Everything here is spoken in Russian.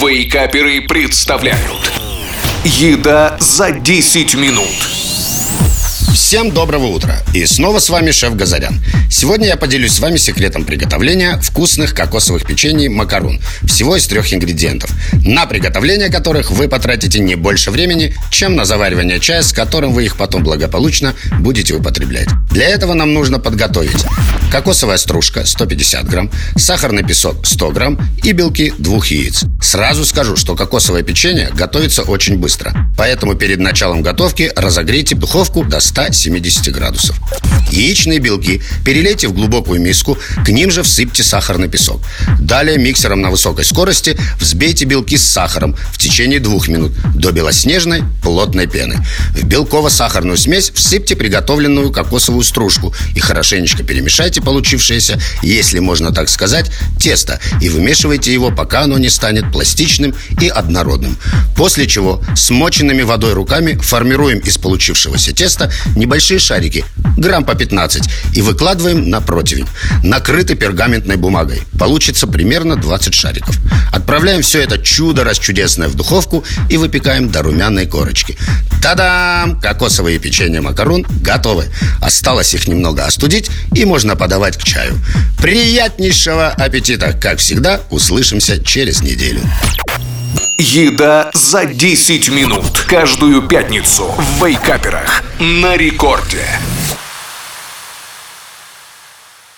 Вейкаперы представляют Еда за 10 минут Всем доброго утра! И снова с вами шеф Газарян. Сегодня я поделюсь с вами секретом приготовления вкусных кокосовых печений макарун. Всего из трех ингредиентов, на приготовление которых вы потратите не больше времени, чем на заваривание чая, с которым вы их потом благополучно будете употреблять. Для этого нам нужно подготовить кокосовая стружка 150 грамм, сахарный песок 100 грамм и белки двух яиц. Сразу скажу, что кокосовое печенье готовится очень быстро, поэтому перед началом готовки разогрейте духовку до 170 градусов. Яичные белки перелейте в глубокую миску, к ним же всыпьте сахарный песок. Далее миксером на высокой скорости взбейте белки с сахаром в течение двух минут до белоснежной плотной пены. В белково-сахарную смесь всыпьте приготовленную кокосовую стружку и хорошенечко перемешайте получившееся, если можно так сказать, тесто и вымешивайте его, пока оно не станет пластичным и однородным. После чего смоченными водой руками формируем из получившегося теста небольшие шарики, грамм по 15, и выкладываем на противень. Накрыты пергаментной бумагой. Получится примерно 20 шариков. Отправляем все это чудо расчудесное в духовку и выпекаем до румяной корочки. Та-дам! Кокосовые печенья макарон готовы. Осталось их немного остудить и можно подавать к чаю. Приятнейшего аппетита! Как всегда, услышимся через неделю. Еда за 10 минут Каждую пятницу в Вейкаперах На рекорде